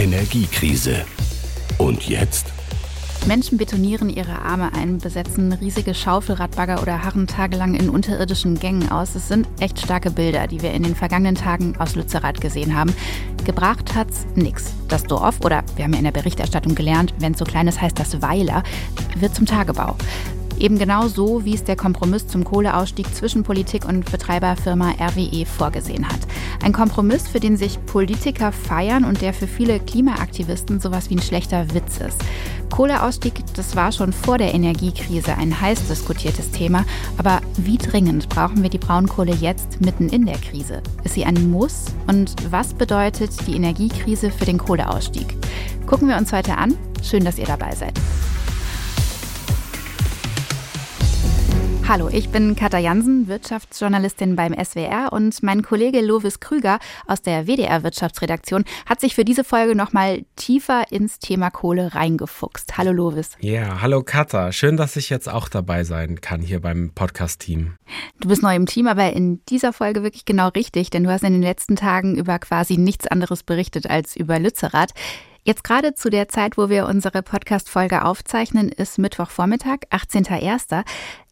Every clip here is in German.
Energiekrise. Und jetzt? Menschen betonieren ihre Arme ein, besetzen riesige Schaufelradbagger oder harren tagelang in unterirdischen Gängen aus. Es sind echt starke Bilder, die wir in den vergangenen Tagen aus Lützerath gesehen haben. Gebracht hat's nix. Das Dorf, oder wir haben ja in der Berichterstattung gelernt, wenn so klein ist, heißt das Weiler, wird zum Tagebau. Eben genau so, wie es der Kompromiss zum Kohleausstieg zwischen Politik und Betreiberfirma RWE vorgesehen hat. Ein Kompromiss, für den sich Politiker feiern und der für viele Klimaaktivisten sowas wie ein schlechter Witz ist. Kohleausstieg, das war schon vor der Energiekrise ein heiß diskutiertes Thema. Aber wie dringend brauchen wir die Braunkohle jetzt mitten in der Krise? Ist sie ein Muss? Und was bedeutet die Energiekrise für den Kohleausstieg? Gucken wir uns heute an. Schön, dass ihr dabei seid. Hallo, ich bin Katja Jansen, Wirtschaftsjournalistin beim SWR und mein Kollege Lovis Krüger aus der WDR Wirtschaftsredaktion hat sich für diese Folge nochmal tiefer ins Thema Kohle reingefuchst. Hallo Lovis. Ja, hallo Katja. Schön, dass ich jetzt auch dabei sein kann hier beim Podcast-Team. Du bist neu im Team, aber in dieser Folge wirklich genau richtig, denn du hast in den letzten Tagen über quasi nichts anderes berichtet als über Lützerath. Jetzt gerade zu der Zeit, wo wir unsere Podcast-Folge aufzeichnen, ist Mittwochvormittag, 18.01.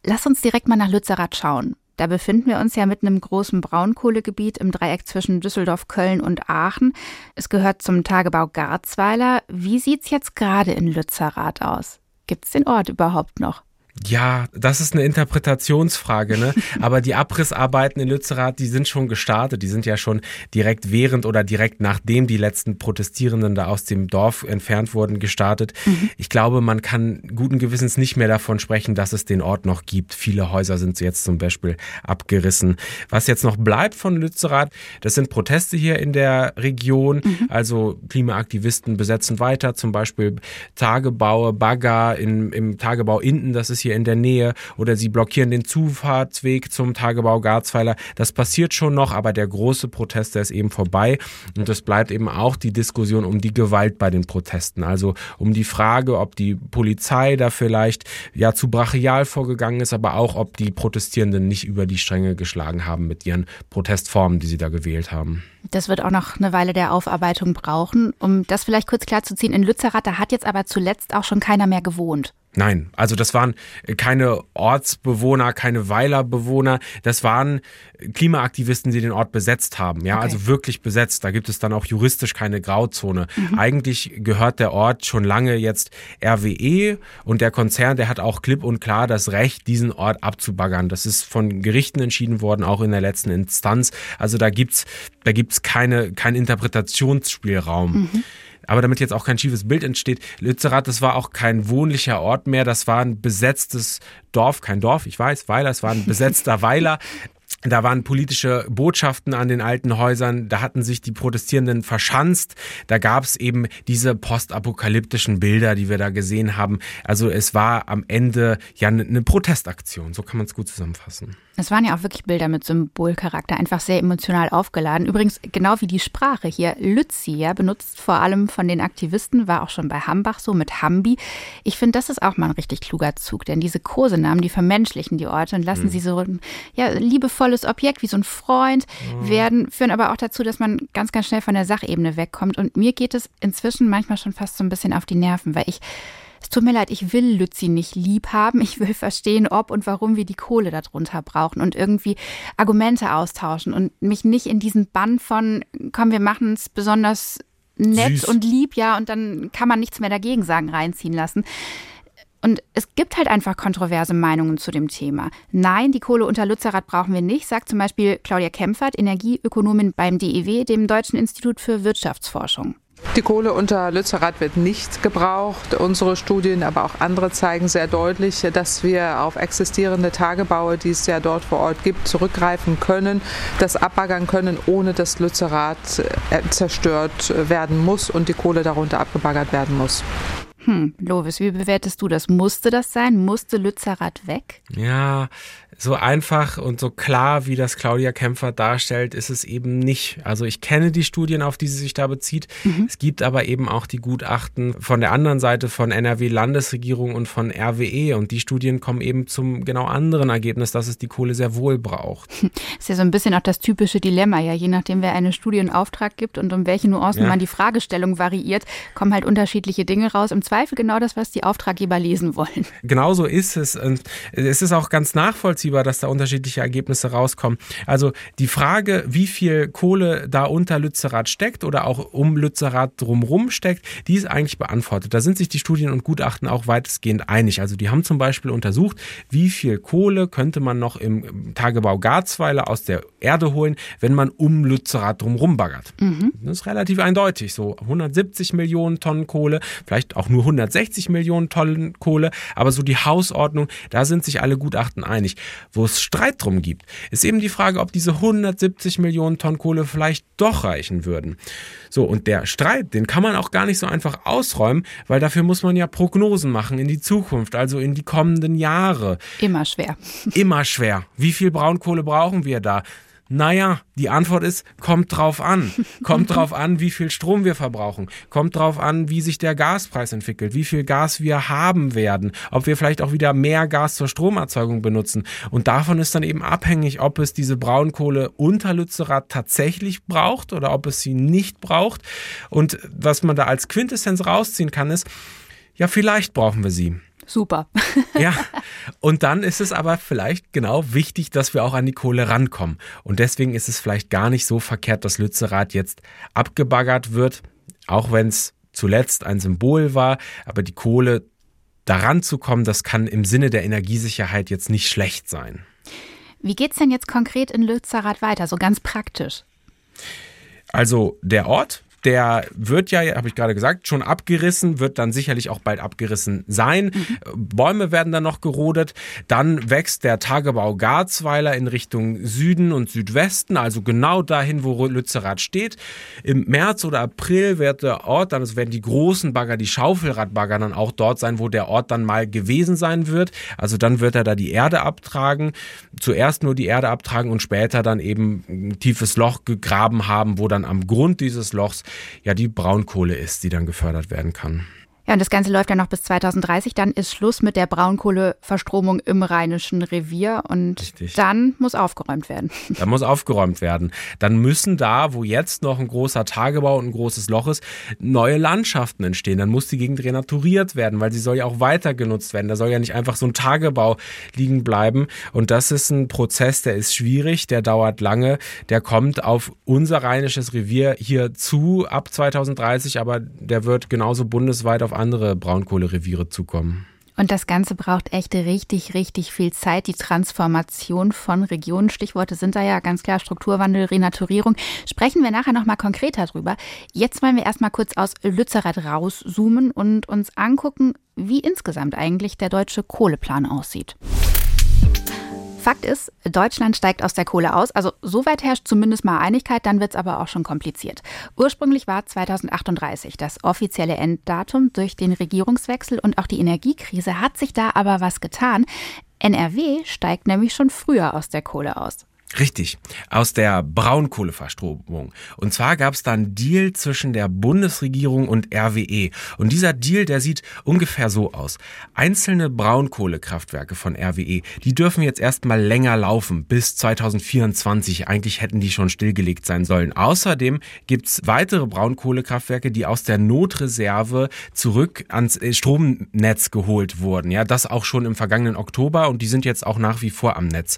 Lass uns direkt mal nach Lützerath schauen. Da befinden wir uns ja mitten im großen Braunkohlegebiet im Dreieck zwischen Düsseldorf, Köln und Aachen. Es gehört zum Tagebau Garzweiler. Wie sieht's jetzt gerade in Lützerath aus? Gibt's den Ort überhaupt noch? Ja, das ist eine Interpretationsfrage, ne? Aber die Abrissarbeiten in Lützerath, die sind schon gestartet. Die sind ja schon direkt während oder direkt nachdem die letzten Protestierenden da aus dem Dorf entfernt wurden, gestartet. Mhm. Ich glaube, man kann guten Gewissens nicht mehr davon sprechen, dass es den Ort noch gibt. Viele Häuser sind jetzt zum Beispiel abgerissen. Was jetzt noch bleibt von Lützerath, das sind Proteste hier in der Region. Mhm. Also Klimaaktivisten besetzen weiter, zum Beispiel Tagebaue, Bagger in, im Tagebau Inden, das ist hier hier in der Nähe oder sie blockieren den Zufahrtsweg zum Tagebau Garzweiler. Das passiert schon noch, aber der große Protest, der ist eben vorbei. Und es bleibt eben auch die Diskussion um die Gewalt bei den Protesten. Also um die Frage, ob die Polizei da vielleicht ja zu brachial vorgegangen ist, aber auch, ob die Protestierenden nicht über die Stränge geschlagen haben mit ihren Protestformen, die sie da gewählt haben. Das wird auch noch eine Weile der Aufarbeitung brauchen. Um das vielleicht kurz klarzuziehen, in Lützerath, da hat jetzt aber zuletzt auch schon keiner mehr gewohnt. Nein, also das waren keine Ortsbewohner, keine Weilerbewohner, das waren Klimaaktivisten, die den Ort besetzt haben. Ja, okay. also wirklich besetzt. Da gibt es dann auch juristisch keine Grauzone. Mhm. Eigentlich gehört der Ort schon lange jetzt RWE und der Konzern, der hat auch klipp und klar das Recht, diesen Ort abzubaggern. Das ist von Gerichten entschieden worden, auch in der letzten Instanz. Also da gibt's, da gibt's keine, keinen Interpretationsspielraum. Mhm. Aber damit jetzt auch kein schiefes Bild entsteht, Lützerath, das war auch kein wohnlicher Ort mehr, das war ein besetztes Dorf, kein Dorf, ich weiß, Weiler, es war ein besetzter Weiler. Da waren politische Botschaften an den alten Häusern, da hatten sich die Protestierenden verschanzt, da gab es eben diese postapokalyptischen Bilder, die wir da gesehen haben. Also es war am Ende ja eine Protestaktion, so kann man es gut zusammenfassen. Es waren ja auch wirklich Bilder mit Symbolcharakter, einfach sehr emotional aufgeladen. Übrigens, genau wie die Sprache hier, Lützi, ja, benutzt vor allem von den Aktivisten, war auch schon bei Hambach so mit Hambi. Ich finde, das ist auch mal ein richtig kluger Zug, denn diese Kosenamen, die vermenschlichen die Orte und lassen mhm. sie so ein ja, liebevolles Objekt wie so ein Freund mhm. werden, führen aber auch dazu, dass man ganz, ganz schnell von der Sachebene wegkommt. Und mir geht es inzwischen manchmal schon fast so ein bisschen auf die Nerven, weil ich es tut mir leid, ich will Lützi nicht lieb haben. Ich will verstehen, ob und warum wir die Kohle darunter brauchen und irgendwie Argumente austauschen und mich nicht in diesen Bann von, komm, wir machen es besonders nett Süß. und lieb, ja, und dann kann man nichts mehr dagegen sagen, reinziehen lassen. Und es gibt halt einfach kontroverse Meinungen zu dem Thema. Nein, die Kohle unter Lützerath brauchen wir nicht, sagt zum Beispiel Claudia Kempfert, Energieökonomin beim DEW, dem Deutschen Institut für Wirtschaftsforschung. Die Kohle unter Lützerath wird nicht gebraucht. Unsere Studien, aber auch andere zeigen sehr deutlich, dass wir auf existierende Tagebaue, die es ja dort vor Ort gibt, zurückgreifen können, das abbaggern können, ohne dass Lützerath äh, zerstört werden muss und die Kohle darunter abgebaggert werden muss. Hm, Hm, Lovis, wie bewertest du das? Musste das sein? Musste Lützerath weg? Ja, so einfach und so klar, wie das Claudia Kämpfer darstellt, ist es eben nicht. Also ich kenne die Studien, auf die sie sich da bezieht. Mhm. Es gibt aber eben auch die Gutachten von der anderen Seite von NRW-Landesregierung und von RWE und die Studien kommen eben zum genau anderen Ergebnis, dass es die Kohle sehr wohl braucht. Das ist ja so ein bisschen auch das typische Dilemma, ja, je nachdem, wer eine Studie in Auftrag gibt und um welche Nuancen ja. man die Fragestellung variiert, kommen halt unterschiedliche Dinge raus. Im Zweifel genau das, was die Auftraggeber lesen wollen. Genau so ist es. Und es ist auch ganz nachvollziehbar, nachvollziehbar, dass da unterschiedliche Ergebnisse rauskommen. Also die Frage, wie viel Kohle da unter Lützerath steckt oder auch um Lützerath drumherum steckt, die ist eigentlich beantwortet. Da sind sich die Studien und Gutachten auch weitestgehend einig. Also die haben zum Beispiel untersucht, wie viel Kohle könnte man noch im Tagebau Garzweiler aus der Erde holen, wenn man um Lützerath drumherum baggert. Mhm. Das ist relativ eindeutig. So 170 Millionen Tonnen Kohle, vielleicht auch nur 160 Millionen Tonnen Kohle, aber so die Hausordnung, da sind sich alle Gutachten einig. Wo es Streit drum gibt, ist eben die Frage, ob diese 170 Millionen Tonnen Kohle vielleicht doch reichen würden. So, und der Streit, den kann man auch gar nicht so einfach ausräumen, weil dafür muss man ja Prognosen machen in die Zukunft, also in die kommenden Jahre. Immer schwer. Immer schwer. Wie viel Braunkohle brauchen wir da? Naja, die Antwort ist, kommt drauf an. Kommt drauf an, wie viel Strom wir verbrauchen. Kommt drauf an, wie sich der Gaspreis entwickelt, wie viel Gas wir haben werden, ob wir vielleicht auch wieder mehr Gas zur Stromerzeugung benutzen. Und davon ist dann eben abhängig, ob es diese Braunkohle unter Lützerath tatsächlich braucht oder ob es sie nicht braucht. Und was man da als Quintessenz rausziehen kann, ist, ja, vielleicht brauchen wir sie. Super. ja, und dann ist es aber vielleicht genau wichtig, dass wir auch an die Kohle rankommen. Und deswegen ist es vielleicht gar nicht so verkehrt, dass Lützerath jetzt abgebaggert wird, auch wenn es zuletzt ein Symbol war. Aber die Kohle daran zu kommen, das kann im Sinne der Energiesicherheit jetzt nicht schlecht sein. Wie geht es denn jetzt konkret in Lützerath weiter, so ganz praktisch? Also der Ort, der wird ja, habe ich gerade gesagt, schon abgerissen, wird dann sicherlich auch bald abgerissen sein. Mhm. Bäume werden dann noch gerodet. Dann wächst der Tagebau Garzweiler in Richtung Süden und Südwesten, also genau dahin, wo Lützerath steht. Im März oder April wird der Ort, dann also werden die großen Bagger, die Schaufelradbagger dann auch dort sein, wo der Ort dann mal gewesen sein wird. Also dann wird er da die Erde abtragen. Zuerst nur die Erde abtragen und später dann eben ein tiefes Loch gegraben haben, wo dann am Grund dieses Lochs ja die Braunkohle ist, die dann gefördert werden kann. Ja, und das Ganze läuft ja noch bis 2030. Dann ist Schluss mit der Braunkohleverstromung im Rheinischen Revier und Richtig. dann muss aufgeräumt werden. Dann muss aufgeräumt werden. Dann müssen da, wo jetzt noch ein großer Tagebau und ein großes Loch ist, neue Landschaften entstehen. Dann muss die Gegend renaturiert werden, weil sie soll ja auch weiter genutzt werden. Da soll ja nicht einfach so ein Tagebau liegen bleiben. Und das ist ein Prozess, der ist schwierig, der dauert lange. Der kommt auf unser Rheinisches Revier hier zu ab 2030, aber der wird genauso bundesweit auf andere Braunkohlereviere zukommen. Und das Ganze braucht echt richtig, richtig viel Zeit. Die Transformation von Regionen, Stichworte sind da ja ganz klar Strukturwandel, Renaturierung. Sprechen wir nachher nochmal konkreter drüber. Jetzt wollen wir erstmal kurz aus Lützerath rauszoomen und uns angucken, wie insgesamt eigentlich der deutsche Kohleplan aussieht. Fakt ist, Deutschland steigt aus der Kohle aus. Also soweit herrscht zumindest mal Einigkeit, dann wird es aber auch schon kompliziert. Ursprünglich war 2038 das offizielle Enddatum. Durch den Regierungswechsel und auch die Energiekrise hat sich da aber was getan. NRW steigt nämlich schon früher aus der Kohle aus. Richtig, aus der Braunkohleverstromung. Und zwar gab es da einen Deal zwischen der Bundesregierung und RWE. Und dieser Deal, der sieht ungefähr so aus. Einzelne Braunkohlekraftwerke von RWE, die dürfen jetzt erstmal länger laufen, bis 2024. Eigentlich hätten die schon stillgelegt sein sollen. Außerdem gibt's weitere Braunkohlekraftwerke, die aus der Notreserve zurück ans äh, Stromnetz geholt wurden. Ja, das auch schon im vergangenen Oktober und die sind jetzt auch nach wie vor am Netz.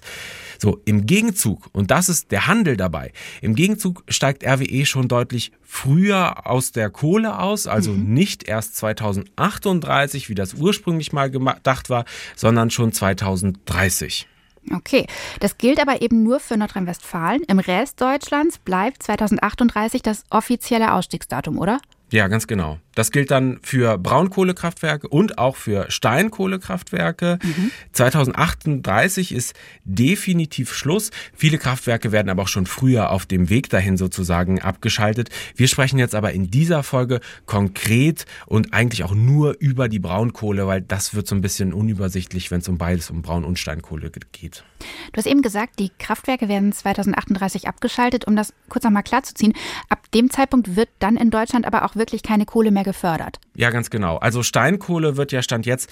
So, im Gegenzug, und das ist der Handel dabei, im Gegenzug steigt RWE schon deutlich früher aus der Kohle aus, also mhm. nicht erst 2038, wie das ursprünglich mal gedacht war, sondern schon 2030. Okay, das gilt aber eben nur für Nordrhein-Westfalen. Im Rest Deutschlands bleibt 2038 das offizielle Ausstiegsdatum, oder? Ja, ganz genau. Das gilt dann für Braunkohlekraftwerke und auch für Steinkohlekraftwerke. Mhm. 2038 ist definitiv Schluss. Viele Kraftwerke werden aber auch schon früher auf dem Weg dahin sozusagen abgeschaltet. Wir sprechen jetzt aber in dieser Folge konkret und eigentlich auch nur über die Braunkohle, weil das wird so ein bisschen unübersichtlich, wenn es um beides, um Braun- und Steinkohle geht. Du hast eben gesagt, die Kraftwerke werden 2038 abgeschaltet. Um das kurz nochmal klarzuziehen, ab dem Zeitpunkt wird dann in Deutschland aber auch wirklich keine Kohle mehr gefördert. Ja, ganz genau. Also Steinkohle wird ja Stand jetzt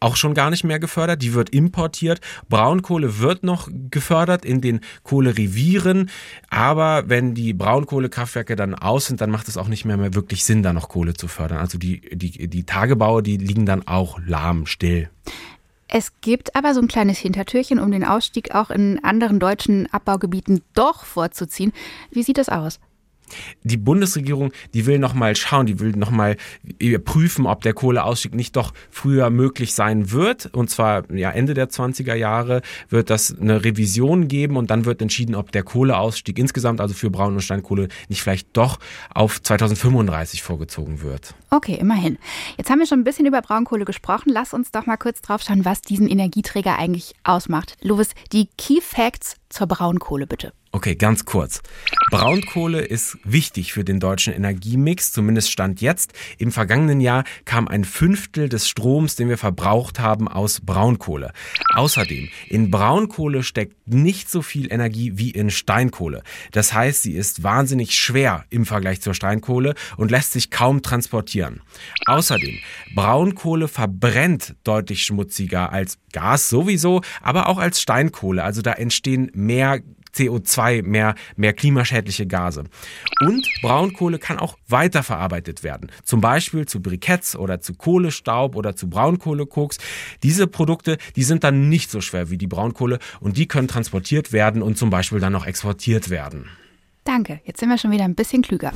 auch schon gar nicht mehr gefördert, die wird importiert. Braunkohle wird noch gefördert in den Kohlerevieren, aber wenn die Braunkohlekraftwerke dann aus sind, dann macht es auch nicht mehr, mehr wirklich Sinn, da noch Kohle zu fördern. Also die, die, die Tagebaue, die liegen dann auch lahm, still. Es gibt aber so ein kleines Hintertürchen, um den Ausstieg auch in anderen deutschen Abbaugebieten doch vorzuziehen. Wie sieht das aus? Die Bundesregierung, die will noch mal schauen, die will noch mal prüfen, ob der Kohleausstieg nicht doch früher möglich sein wird. Und zwar ja Ende der 20er Jahre wird das eine Revision geben und dann wird entschieden, ob der Kohleausstieg insgesamt, also für Braun- und Steinkohle, nicht vielleicht doch auf 2035 vorgezogen wird. Okay, immerhin. Jetzt haben wir schon ein bisschen über Braunkohle gesprochen. Lass uns doch mal kurz drauf schauen, was diesen Energieträger eigentlich ausmacht. Lovis, die Key Facts zur Braunkohle bitte. Okay, ganz kurz. Braunkohle ist wichtig für den deutschen Energiemix, zumindest stand jetzt. Im vergangenen Jahr kam ein Fünftel des Stroms, den wir verbraucht haben, aus Braunkohle. Außerdem, in Braunkohle steckt nicht so viel Energie wie in Steinkohle. Das heißt, sie ist wahnsinnig schwer im Vergleich zur Steinkohle und lässt sich kaum transportieren. Außerdem, Braunkohle verbrennt deutlich schmutziger als Gas sowieso, aber auch als Steinkohle. Also da entstehen mehr CO2, mehr, mehr klimaschädliche Gase. Und Braunkohle kann auch weiterverarbeitet werden. Zum Beispiel zu Briketts oder zu Kohlestaub oder zu Braunkohlekoks. Diese Produkte, die sind dann nicht so schwer wie die Braunkohle und die können transportiert werden und zum Beispiel dann noch exportiert werden. Danke, jetzt sind wir schon wieder ein bisschen klüger.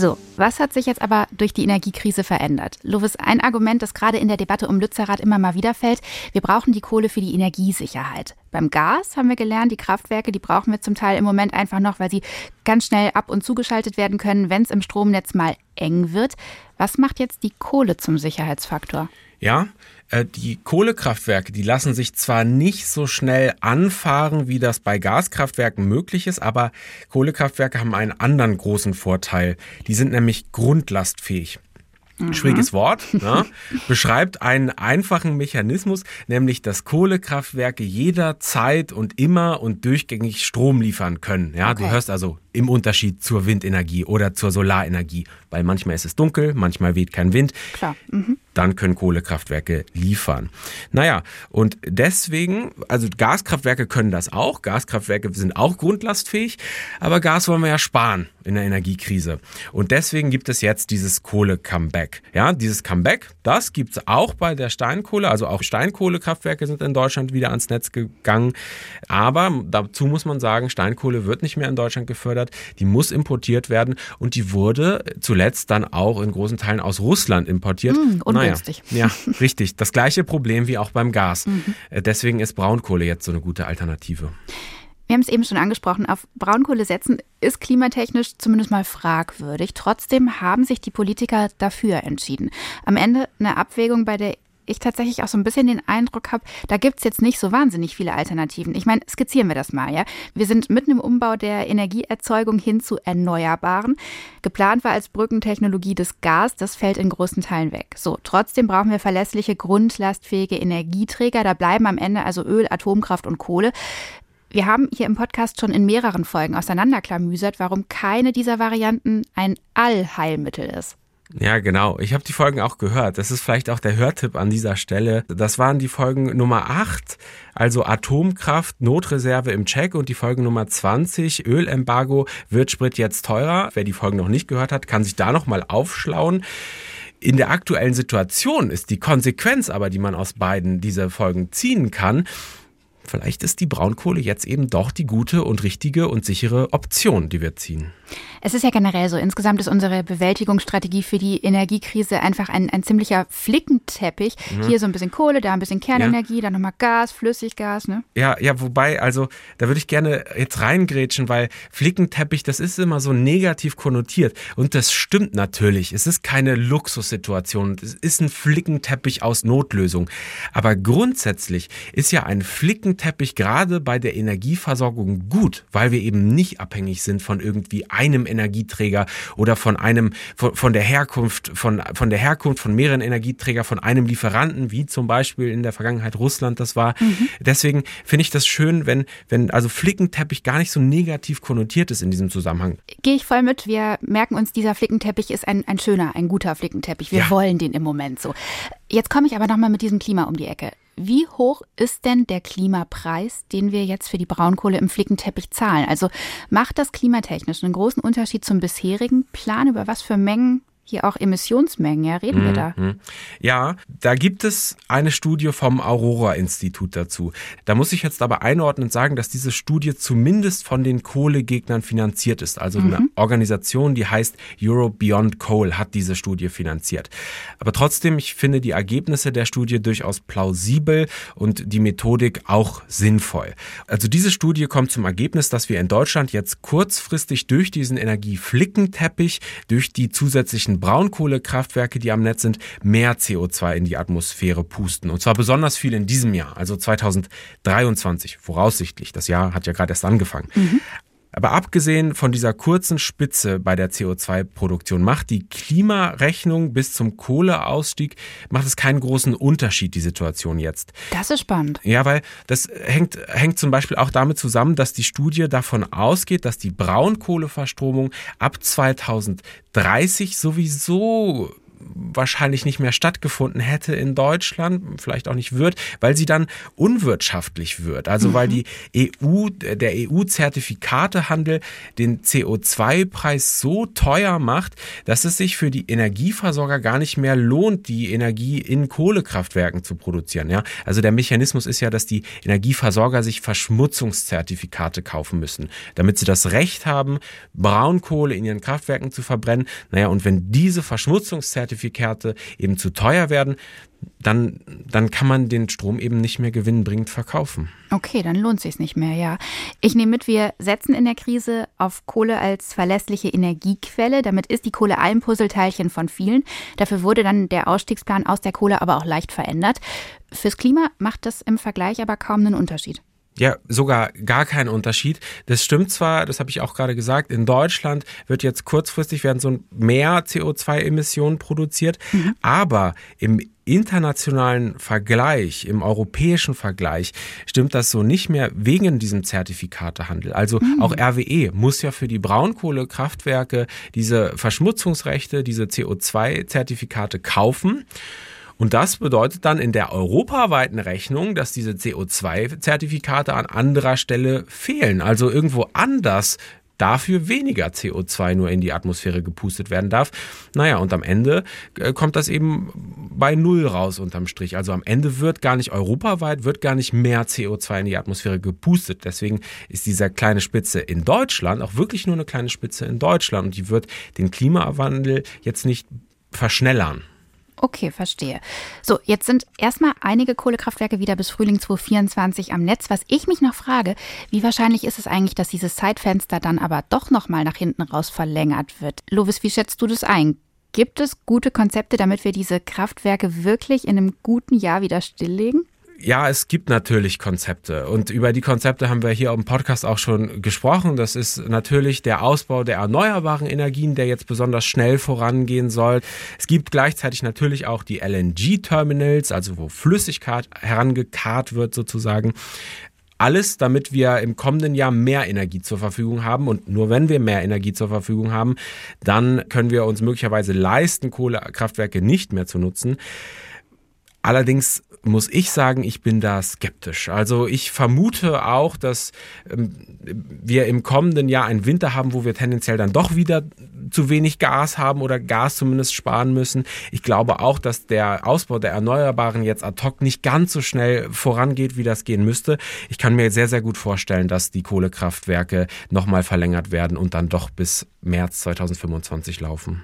So, was hat sich jetzt aber durch die Energiekrise verändert? Lovis, ein Argument, das gerade in der Debatte um Lützerath immer mal wieder fällt, wir brauchen die Kohle für die Energiesicherheit. Beim Gas haben wir gelernt, die Kraftwerke, die brauchen wir zum Teil im Moment einfach noch, weil sie ganz schnell ab und zugeschaltet werden können, wenn es im Stromnetz mal eng wird. Was macht jetzt die Kohle zum Sicherheitsfaktor? Ja, äh, die Kohlekraftwerke, die lassen sich zwar nicht so schnell anfahren, wie das bei Gaskraftwerken möglich ist, aber Kohlekraftwerke haben einen anderen großen Vorteil. Die sind nämlich grundlastfähig. Mhm. Schwieriges Wort, ne? beschreibt einen einfachen Mechanismus, nämlich dass Kohlekraftwerke jederzeit und immer und durchgängig Strom liefern können. Ja, okay. du hörst also im Unterschied zur Windenergie oder zur Solarenergie, weil manchmal ist es dunkel, manchmal weht kein Wind. Klar. Mhm. Dann können Kohlekraftwerke liefern. Naja, und deswegen, also Gaskraftwerke können das auch. Gaskraftwerke sind auch grundlastfähig, aber Gas wollen wir ja sparen in der Energiekrise. Und deswegen gibt es jetzt dieses Kohle-Comeback. Ja, dieses Comeback, das gibt es auch bei der Steinkohle. Also auch Steinkohlekraftwerke sind in Deutschland wieder ans Netz gegangen. Aber dazu muss man sagen, Steinkohle wird nicht mehr in Deutschland gefördert gefördert, die muss importiert werden und die wurde zuletzt dann auch in großen Teilen aus Russland importiert. Mm, ungünstig. Naja, ja, richtig. Das gleiche Problem wie auch beim Gas. Mhm. Äh, deswegen ist Braunkohle jetzt so eine gute Alternative. Wir haben es eben schon angesprochen, auf Braunkohle setzen ist klimatechnisch zumindest mal fragwürdig. Trotzdem haben sich die Politiker dafür entschieden. Am Ende eine Abwägung, bei der ich tatsächlich auch so ein bisschen den Eindruck habe, da gibt es jetzt nicht so wahnsinnig viele Alternativen. Ich meine, skizzieren wir das mal, ja. Wir sind mitten im Umbau der Energieerzeugung hin zu Erneuerbaren. Geplant war als Brückentechnologie das Gas, das fällt in großen Teilen weg. So, trotzdem brauchen wir verlässliche, grundlastfähige Energieträger. Da bleiben am Ende also Öl, Atomkraft und Kohle. Wir haben hier im Podcast schon in mehreren Folgen auseinanderklamüsert, warum keine dieser Varianten ein Allheilmittel ist. Ja, genau. Ich habe die Folgen auch gehört. Das ist vielleicht auch der Hörtipp an dieser Stelle. Das waren die Folgen Nummer 8, also Atomkraft, Notreserve im Check und die Folge Nummer 20, Ölembargo, wird Sprit jetzt teurer. Wer die Folgen noch nicht gehört hat, kann sich da nochmal aufschlauen. In der aktuellen Situation ist die Konsequenz aber, die man aus beiden dieser Folgen ziehen kann, vielleicht ist die Braunkohle jetzt eben doch die gute und richtige und sichere Option, die wir ziehen. Es ist ja generell so, insgesamt ist unsere Bewältigungsstrategie für die Energiekrise einfach ein, ein ziemlicher Flickenteppich. Mhm. Hier so ein bisschen Kohle, da ein bisschen Kernenergie, ja. dann nochmal Gas, Flüssiggas, ne? Ja, ja, wobei, also da würde ich gerne jetzt reingrätschen, weil Flickenteppich, das ist immer so negativ konnotiert. Und das stimmt natürlich. Es ist keine Luxussituation. Es ist ein Flickenteppich aus Notlösung. Aber grundsätzlich ist ja ein Flickenteppich gerade bei der Energieversorgung gut, weil wir eben nicht abhängig sind von irgendwie einem Energieträger oder von einem, von, von der Herkunft, von, von der Herkunft von mehreren Energieträgern, von einem Lieferanten, wie zum Beispiel in der Vergangenheit Russland das war. Mhm. Deswegen finde ich das schön, wenn, wenn also Flickenteppich gar nicht so negativ konnotiert ist in diesem Zusammenhang. Gehe ich voll mit. Wir merken uns, dieser Flickenteppich ist ein, ein schöner, ein guter Flickenteppich. Wir ja. wollen den im Moment so. Jetzt komme ich aber nochmal mit diesem Klima um die Ecke. Wie hoch ist denn der Klimapreis, den wir jetzt für die Braunkohle im Flickenteppich zahlen? Also macht das klimatechnisch einen großen Unterschied zum bisherigen Plan? Über was für Mengen hier auch Emissionsmengen, ja, reden wir da? Mhm. Ja, da gibt es eine Studie vom Aurora-Institut dazu. Da muss ich jetzt aber einordnend sagen, dass diese Studie zumindest von den Kohlegegnern finanziert ist. Also mhm. eine Organisation, die heißt Europe Beyond Coal, hat diese Studie finanziert. Aber trotzdem, ich finde die Ergebnisse der Studie durchaus plausibel und die Methodik auch sinnvoll. Also diese Studie kommt zum Ergebnis, dass wir in Deutschland jetzt kurzfristig durch diesen Energieflickenteppich, durch die zusätzlichen Braunkohlekraftwerke, die am Netz sind, mehr CO2 in die Atmosphäre pusten. Und zwar besonders viel in diesem Jahr, also 2023 voraussichtlich. Das Jahr hat ja gerade erst angefangen. Mhm. Aber abgesehen von dieser kurzen Spitze bei der CO2-Produktion macht die Klimarechnung bis zum Kohleausstieg macht es keinen großen Unterschied, die Situation jetzt. Das ist spannend. Ja, weil das hängt, hängt zum Beispiel auch damit zusammen, dass die Studie davon ausgeht, dass die Braunkohleverstromung ab 2030 sowieso wahrscheinlich nicht mehr stattgefunden hätte in Deutschland, vielleicht auch nicht wird, weil sie dann unwirtschaftlich wird. Also mhm. weil die EU, der EU-Zertifikatehandel den CO2-Preis so teuer macht, dass es sich für die Energieversorger gar nicht mehr lohnt, die Energie in Kohlekraftwerken zu produzieren. Ja? Also der Mechanismus ist ja, dass die Energieversorger sich Verschmutzungszertifikate kaufen müssen, damit sie das Recht haben, Braunkohle in ihren Kraftwerken zu verbrennen. Naja, und wenn diese Verschmutzungszertifikate Zertifikate eben zu teuer werden, dann, dann kann man den Strom eben nicht mehr gewinnbringend verkaufen. Okay, dann lohnt sich nicht mehr, ja. Ich nehme mit, wir setzen in der Krise auf Kohle als verlässliche Energiequelle. Damit ist die Kohle ein Puzzleteilchen von vielen. Dafür wurde dann der Ausstiegsplan aus der Kohle aber auch leicht verändert. Fürs Klima macht das im Vergleich aber kaum einen Unterschied. Ja, sogar gar kein Unterschied. Das stimmt zwar, das habe ich auch gerade gesagt, in Deutschland wird jetzt kurzfristig werden so mehr CO2-Emissionen produziert, mhm. aber im internationalen Vergleich, im europäischen Vergleich, stimmt das so nicht mehr wegen diesem Zertifikatehandel. Also mhm. auch RWE muss ja für die Braunkohlekraftwerke diese Verschmutzungsrechte, diese CO2-Zertifikate kaufen. Und das bedeutet dann in der europaweiten Rechnung, dass diese CO2-Zertifikate an anderer Stelle fehlen. Also irgendwo anders dafür weniger CO2 nur in die Atmosphäre gepustet werden darf. Naja, und am Ende äh, kommt das eben bei Null raus unterm Strich. Also am Ende wird gar nicht europaweit, wird gar nicht mehr CO2 in die Atmosphäre gepustet. Deswegen ist dieser kleine Spitze in Deutschland auch wirklich nur eine kleine Spitze in Deutschland und die wird den Klimawandel jetzt nicht verschnellern. Okay, verstehe. So, jetzt sind erstmal einige Kohlekraftwerke wieder bis Frühling 2024 am Netz. Was ich mich noch frage, wie wahrscheinlich ist es eigentlich, dass dieses Zeitfenster dann aber doch nochmal nach hinten raus verlängert wird? Lovis, wie schätzt du das ein? Gibt es gute Konzepte, damit wir diese Kraftwerke wirklich in einem guten Jahr wieder stilllegen? Ja, es gibt natürlich Konzepte und über die Konzepte haben wir hier im Podcast auch schon gesprochen. Das ist natürlich der Ausbau der erneuerbaren Energien, der jetzt besonders schnell vorangehen soll. Es gibt gleichzeitig natürlich auch die LNG-Terminals, also wo Flüssigkeit herangekarrt wird sozusagen. Alles, damit wir im kommenden Jahr mehr Energie zur Verfügung haben. Und nur wenn wir mehr Energie zur Verfügung haben, dann können wir uns möglicherweise leisten, Kohlekraftwerke nicht mehr zu nutzen. Allerdings muss ich sagen, ich bin da skeptisch. Also ich vermute auch, dass ähm, wir im kommenden Jahr einen Winter haben, wo wir tendenziell dann doch wieder zu wenig Gas haben oder Gas zumindest sparen müssen. Ich glaube auch, dass der Ausbau der Erneuerbaren jetzt ad hoc nicht ganz so schnell vorangeht, wie das gehen müsste. Ich kann mir sehr, sehr gut vorstellen, dass die Kohlekraftwerke nochmal verlängert werden und dann doch bis März 2025 laufen.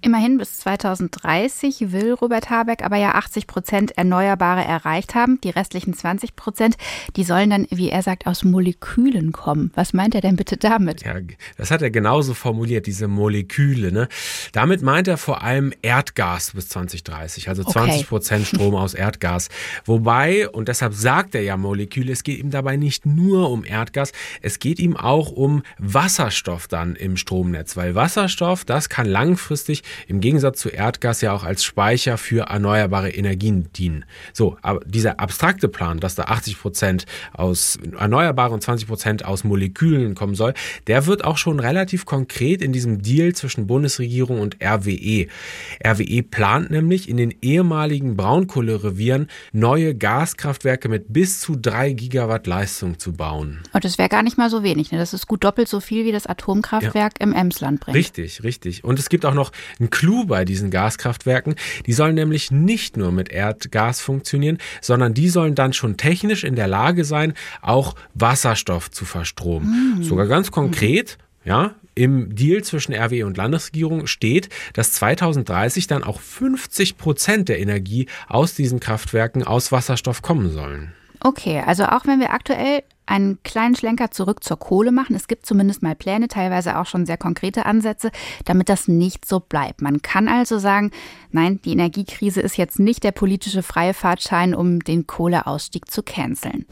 Immerhin bis 2030 will Robert Habeck aber ja 80 Prozent Erneuerbare erreicht haben. Die restlichen 20 Prozent, die sollen dann, wie er sagt, aus Molekülen kommen. Was meint er denn bitte damit? Ja, das hat er genauso formuliert, diese Moleküle. Ne? Damit meint er vor allem Erdgas bis 2030, also 20 Prozent okay. Strom aus Erdgas. Wobei, und deshalb sagt er ja Moleküle, es geht ihm dabei nicht nur um Erdgas, es geht ihm auch um Wasserstoff dann im Stromnetz, weil Wasserstoff, das kann langfristig im Gegensatz zu Erdgas ja auch als Speicher für erneuerbare Energien dienen. So, aber dieser abstrakte Plan, dass da 80 Prozent aus erneuerbaren und 20 Prozent aus Molekülen kommen soll, der wird auch schon relativ konkret in diesem Deal zwischen Bundesregierung und RWE. RWE plant nämlich in den ehemaligen Braunkohlerevieren neue Gaskraftwerke mit bis zu drei Gigawatt Leistung zu bauen. Und das wäre gar nicht mal so wenig. Ne? Das ist gut doppelt so viel, wie das Atomkraftwerk ja. im Emsland bringt. Richtig, richtig. Und es gibt auch noch ein Clou bei diesen Gaskraftwerken. Die sollen nämlich nicht nur mit Erdgas funktionieren, sondern die sollen dann schon technisch in der Lage sein, auch Wasserstoff zu verstromen. Mhm. Sogar ganz konkret, ja, im Deal zwischen RWE und Landesregierung steht, dass 2030 dann auch 50 Prozent der Energie aus diesen Kraftwerken aus Wasserstoff kommen sollen. Okay, also auch wenn wir aktuell einen kleinen Schlenker zurück zur Kohle machen. Es gibt zumindest mal Pläne, teilweise auch schon sehr konkrete Ansätze, damit das nicht so bleibt. Man kann also sagen, nein, die Energiekrise ist jetzt nicht der politische freie Fahrtschein, um den Kohleausstieg zu canceln.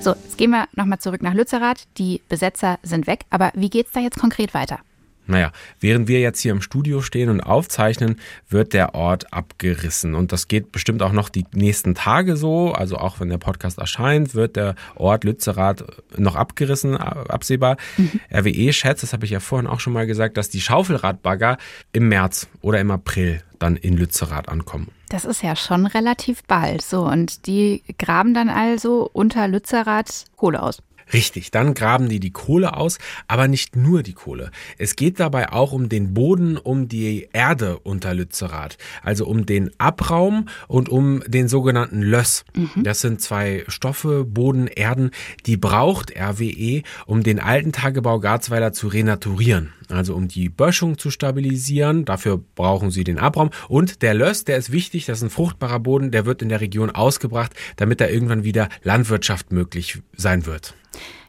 So, jetzt gehen wir nochmal zurück nach Lützerath. Die Besetzer sind weg, aber wie geht es da jetzt konkret weiter? Naja, während wir jetzt hier im Studio stehen und aufzeichnen, wird der Ort abgerissen. Und das geht bestimmt auch noch die nächsten Tage so. Also auch wenn der Podcast erscheint, wird der Ort Lützerath noch abgerissen, absehbar. Mhm. RWE schätzt, das habe ich ja vorhin auch schon mal gesagt, dass die Schaufelradbagger im März oder im April dann in Lützerath ankommen. Das ist ja schon relativ bald. So, und die graben dann also unter Lützerath Kohle aus. Richtig, dann graben die die Kohle aus, aber nicht nur die Kohle. Es geht dabei auch um den Boden, um die Erde unter Lützerath, also um den Abraum und um den sogenannten Löss. Mhm. Das sind zwei Stoffe, Boden, Erden, die braucht RWE, um den alten Tagebau Garzweiler zu renaturieren. Also um die Böschung zu stabilisieren, dafür brauchen sie den Abraum. Und der Löss, der ist wichtig, das ist ein fruchtbarer Boden, der wird in der Region ausgebracht, damit da irgendwann wieder Landwirtschaft möglich sein wird.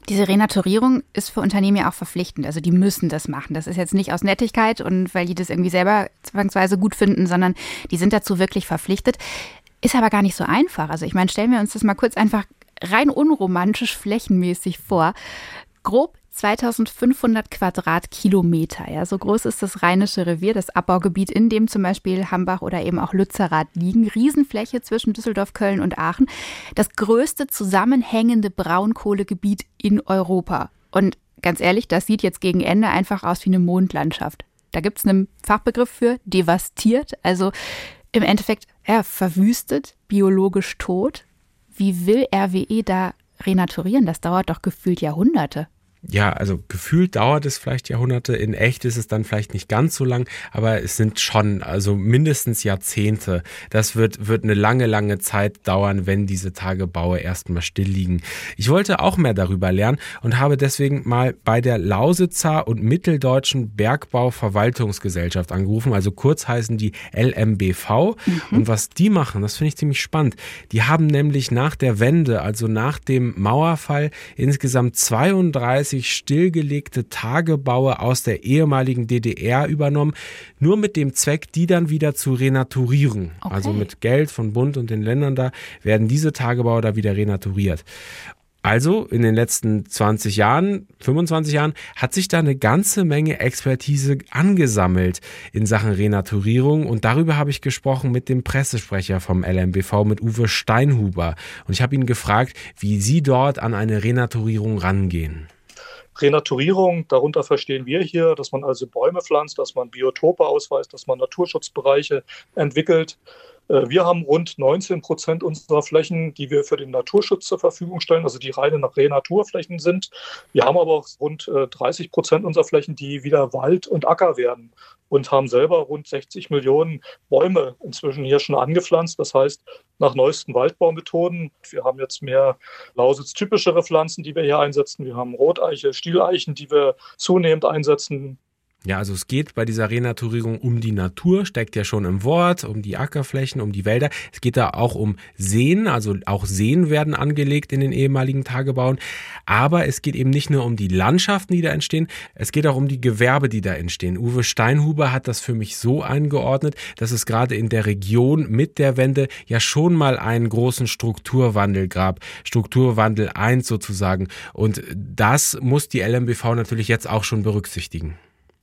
Diese Renaturierung ist für Unternehmen ja auch verpflichtend. Also die müssen das machen. Das ist jetzt nicht aus Nettigkeit und weil die das irgendwie selber zwangsweise gut finden, sondern die sind dazu wirklich verpflichtet. Ist aber gar nicht so einfach. Also ich meine, stellen wir uns das mal kurz einfach rein unromantisch flächenmäßig vor. Grob 2500 Quadratkilometer. Ja, so groß ist das Rheinische Revier, das Abbaugebiet, in dem zum Beispiel Hambach oder eben auch Lützerath liegen. Riesenfläche zwischen Düsseldorf, Köln und Aachen. Das größte zusammenhängende Braunkohlegebiet in Europa. Und ganz ehrlich, das sieht jetzt gegen Ende einfach aus wie eine Mondlandschaft. Da gibt es einen Fachbegriff für devastiert, also im Endeffekt ja, verwüstet, biologisch tot. Wie will RWE da renaturieren? Das dauert doch gefühlt Jahrhunderte ja, also gefühlt dauert es vielleicht Jahrhunderte, in echt ist es dann vielleicht nicht ganz so lang, aber es sind schon, also mindestens Jahrzehnte. Das wird, wird eine lange, lange Zeit dauern, wenn diese Tagebaue erstmal still liegen. Ich wollte auch mehr darüber lernen und habe deswegen mal bei der Lausitzer und Mitteldeutschen Bergbauverwaltungsgesellschaft angerufen, also kurz heißen die LMBV. Mhm. Und was die machen, das finde ich ziemlich spannend. Die haben nämlich nach der Wende, also nach dem Mauerfall, insgesamt 32 regelmäßig stillgelegte Tagebaue aus der ehemaligen DDR übernommen, nur mit dem Zweck, die dann wieder zu renaturieren. Okay. Also mit Geld von Bund und den Ländern da werden diese Tagebaue da wieder renaturiert. Also in den letzten 20 Jahren, 25 Jahren hat sich da eine ganze Menge Expertise angesammelt in Sachen Renaturierung und darüber habe ich gesprochen mit dem Pressesprecher vom LMBV, mit Uwe Steinhuber. Und ich habe ihn gefragt, wie Sie dort an eine Renaturierung rangehen. Renaturierung, darunter verstehen wir hier, dass man also Bäume pflanzt, dass man Biotope ausweist, dass man Naturschutzbereiche entwickelt. Äh, wir haben rund 19 Prozent unserer Flächen, die wir für den Naturschutz zur Verfügung stellen, also die reine Renaturflächen sind. Wir haben aber auch rund 30 Prozent unserer Flächen, die wieder Wald und Acker werden und haben selber rund 60 Millionen Bäume inzwischen hier schon angepflanzt. Das heißt, nach neuesten Waldbaumethoden. Wir haben jetzt mehr Lausitz-typischere Pflanzen, die wir hier einsetzen. Wir haben Roteiche, Stieleichen, die wir zunehmend einsetzen. Ja, also es geht bei dieser Renaturierung um die Natur, steckt ja schon im Wort, um die Ackerflächen, um die Wälder. Es geht da auch um Seen, also auch Seen werden angelegt in den ehemaligen Tagebauen. Aber es geht eben nicht nur um die Landschaften, die da entstehen, es geht auch um die Gewerbe, die da entstehen. Uwe Steinhuber hat das für mich so eingeordnet, dass es gerade in der Region mit der Wende ja schon mal einen großen Strukturwandel gab. Strukturwandel 1 sozusagen. Und das muss die LMBV natürlich jetzt auch schon berücksichtigen.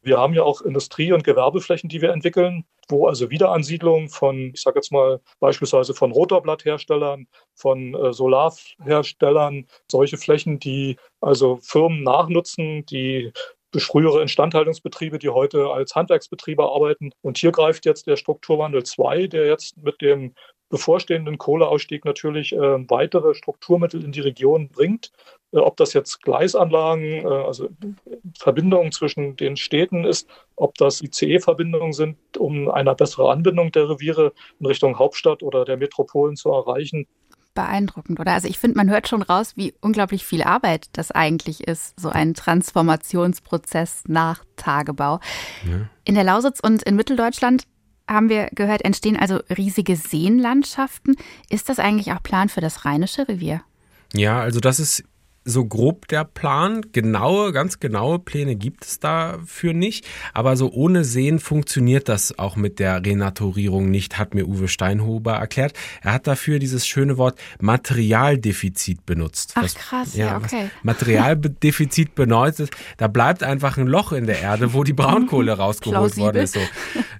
Wir haben ja auch Industrie- und Gewerbeflächen, die wir entwickeln, wo also Wiederansiedlung von, ich sage jetzt mal beispielsweise von Rotorblattherstellern, von äh, Solarherstellern, solche Flächen, die also Firmen nachnutzen, die frühere Instandhaltungsbetriebe, die heute als Handwerksbetriebe arbeiten. Und hier greift jetzt der Strukturwandel 2, der jetzt mit dem bevorstehenden Kohleausstieg natürlich äh, weitere Strukturmittel in die Region bringt. Äh, ob das jetzt Gleisanlagen, äh, also Verbindungen zwischen den Städten ist, ob das ICE-Verbindungen sind, um eine bessere Anbindung der Reviere in Richtung Hauptstadt oder der Metropolen zu erreichen. Beeindruckend, oder? Also ich finde, man hört schon raus, wie unglaublich viel Arbeit das eigentlich ist, so ein Transformationsprozess nach Tagebau. Ja. In der Lausitz und in Mitteldeutschland haben wir gehört, entstehen also riesige Seenlandschaften. Ist das eigentlich auch Plan für das Rheinische Revier? Ja, also das ist so grob der Plan. Genaue, ganz genaue Pläne gibt es dafür nicht. Aber so ohne Sehen funktioniert das auch mit der Renaturierung nicht, hat mir Uwe Steinhuber erklärt. Er hat dafür dieses schöne Wort Materialdefizit benutzt. Ach krass, ja, ja okay. Materialdefizit bedeutet, da bleibt einfach ein Loch in der Erde, wo die Braunkohle rausgeholt worden ist. So.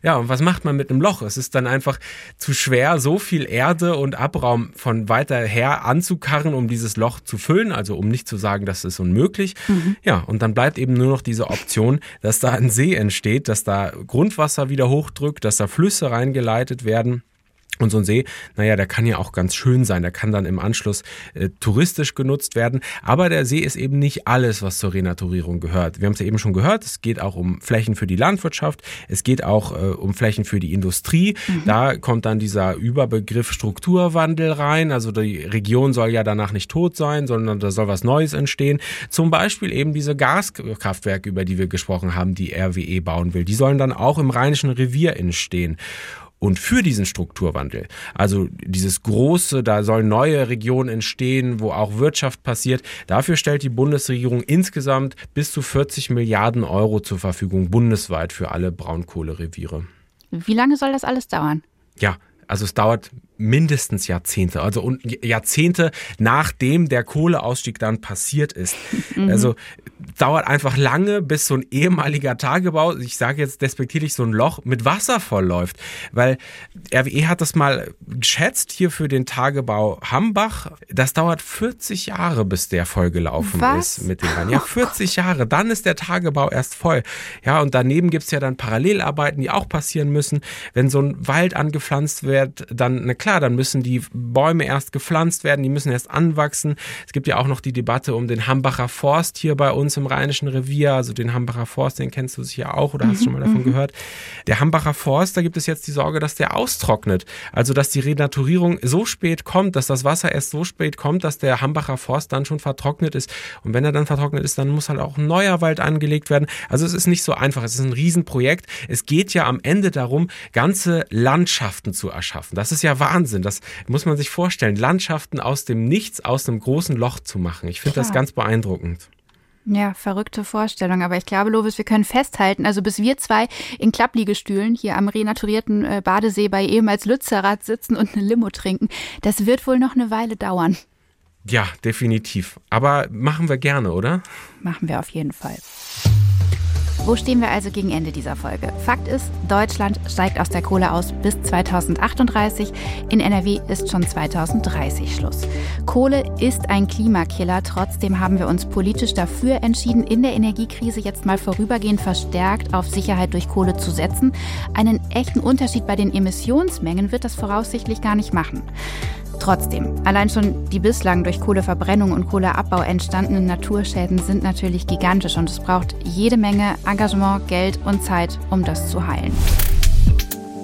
Ja, und was macht man mit einem Loch? Es ist dann einfach zu schwer, so viel Erde und Abraum von weiter her anzukarren, um dieses Loch zu füllen, also um nicht zu sagen, das ist unmöglich. Mhm. Ja, und dann bleibt eben nur noch diese Option, dass da ein See entsteht, dass da Grundwasser wieder hochdrückt, dass da Flüsse reingeleitet werden. Und so ein See, naja, der kann ja auch ganz schön sein. Der kann dann im Anschluss äh, touristisch genutzt werden. Aber der See ist eben nicht alles, was zur Renaturierung gehört. Wir haben es ja eben schon gehört. Es geht auch um Flächen für die Landwirtschaft. Es geht auch äh, um Flächen für die Industrie. Mhm. Da kommt dann dieser Überbegriff Strukturwandel rein. Also die Region soll ja danach nicht tot sein, sondern da soll was Neues entstehen. Zum Beispiel eben diese Gaskraftwerke, über die wir gesprochen haben, die RWE bauen will. Die sollen dann auch im Rheinischen Revier entstehen. Und für diesen Strukturwandel, also dieses große, da sollen neue Regionen entstehen, wo auch Wirtschaft passiert, dafür stellt die Bundesregierung insgesamt bis zu 40 Milliarden Euro zur Verfügung bundesweit für alle Braunkohlereviere. Wie lange soll das alles dauern? Ja, also es dauert mindestens Jahrzehnte, also Jahrzehnte nachdem der Kohleausstieg dann passiert ist. Mhm. Also dauert einfach lange, bis so ein ehemaliger Tagebau, ich sage jetzt despektierlich, so ein Loch mit Wasser vollläuft. Weil RWE hat das mal geschätzt hier für den Tagebau Hambach. Das dauert 40 Jahre, bis der vollgelaufen Was? ist mit dem Rhein. Ja, 40 Jahre. Dann ist der Tagebau erst voll. Ja, und daneben gibt's ja dann Parallelarbeiten, die auch passieren müssen. Wenn so ein Wald angepflanzt wird, dann, na klar, dann müssen die Bäume erst gepflanzt werden, die müssen erst anwachsen. Es gibt ja auch noch die Debatte um den Hambacher Forst hier bei uns im Rheinischen Revier, also den Hambacher Forst, den kennst du sicher auch oder hast mhm, schon mal davon mhm. gehört. Der Hambacher Forst, da gibt es jetzt die Sorge, dass der austrocknet. Also, dass die Renaturierung so spät kommt, dass das Wasser erst so spät kommt, dass der Hambacher Forst dann schon vertrocknet ist. Und wenn er dann vertrocknet ist, dann muss halt auch ein neuer Wald angelegt werden. Also, es ist nicht so einfach. Es ist ein Riesenprojekt. Es geht ja am Ende darum, ganze Landschaften zu erschaffen. Das ist ja Wahnsinn. Das muss man sich vorstellen. Landschaften aus dem Nichts, aus einem großen Loch zu machen. Ich finde das ganz beeindruckend. Ja, verrückte Vorstellung. Aber ich glaube, Lovis, wir können festhalten, also bis wir zwei in Klappliegestühlen hier am renaturierten äh, Badesee bei ehemals Lützerath sitzen und eine Limo trinken, das wird wohl noch eine Weile dauern. Ja, definitiv. Aber machen wir gerne, oder? Machen wir auf jeden Fall. Wo stehen wir also gegen Ende dieser Folge? Fakt ist, Deutschland steigt aus der Kohle aus bis 2038. In NRW ist schon 2030 Schluss. Kohle ist ein Klimakiller. Trotzdem haben wir uns politisch dafür entschieden, in der Energiekrise jetzt mal vorübergehend verstärkt auf Sicherheit durch Kohle zu setzen. Einen echten Unterschied bei den Emissionsmengen wird das voraussichtlich gar nicht machen. Trotzdem, allein schon die bislang durch Kohleverbrennung und Kohleabbau entstandenen Naturschäden sind natürlich gigantisch und es braucht jede Menge Engagement, Geld und Zeit, um das zu heilen.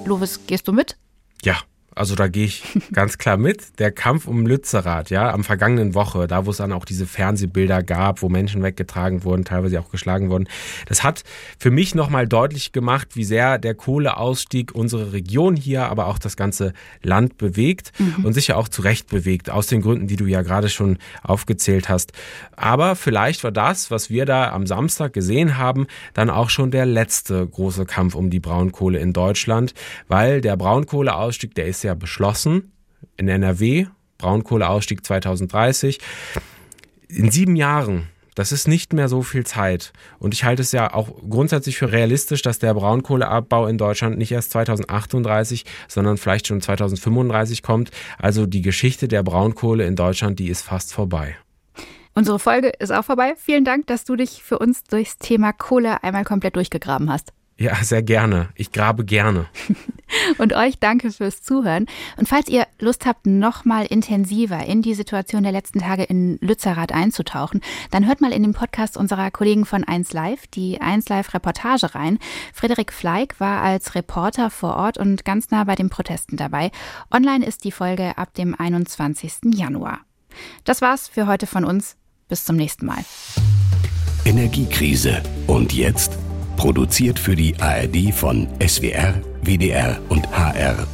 Lovis, gehst du mit? Ja, also da gehe ich ganz klar mit. Der Kampf um Lützerath, ja, am vergangenen Woche, da wo es dann auch diese Fernsehbilder gab, wo Menschen weggetragen wurden, teilweise auch geschlagen wurden, das hat für mich nochmal deutlich gemacht, wie sehr der Kohleausstieg unsere Region hier, aber auch das ganze Land bewegt mhm. und sicher auch zu Recht bewegt, aus den Gründen, die du ja gerade schon aufgezählt hast. Aber vielleicht war das, was wir da am Samstag gesehen haben, dann auch schon der letzte große Kampf um die Braunkohle in Deutschland, weil der Braunkohleausstieg, der ist ja ja beschlossen in NRW, Braunkohleausstieg 2030. In sieben Jahren das ist nicht mehr so viel Zeit. Und ich halte es ja auch grundsätzlich für realistisch, dass der Braunkohleabbau in Deutschland nicht erst 2038, sondern vielleicht schon 2035 kommt. Also die Geschichte der Braunkohle in Deutschland, die ist fast vorbei. Unsere Folge ist auch vorbei. Vielen Dank, dass du dich für uns durchs Thema Kohle einmal komplett durchgegraben hast. Ja, sehr gerne. Ich grabe gerne. Und euch danke fürs Zuhören. Und falls ihr Lust habt, nochmal intensiver in die Situation der letzten Tage in Lützerath einzutauchen, dann hört mal in den Podcast unserer Kollegen von 1 Live, die 1 Live Reportage rein. Frederik Fleig war als Reporter vor Ort und ganz nah bei den Protesten dabei. Online ist die Folge ab dem 21. Januar. Das war's für heute von uns. Bis zum nächsten Mal. Energiekrise. Und jetzt? Produziert für die ARD von SWR, WDR und HR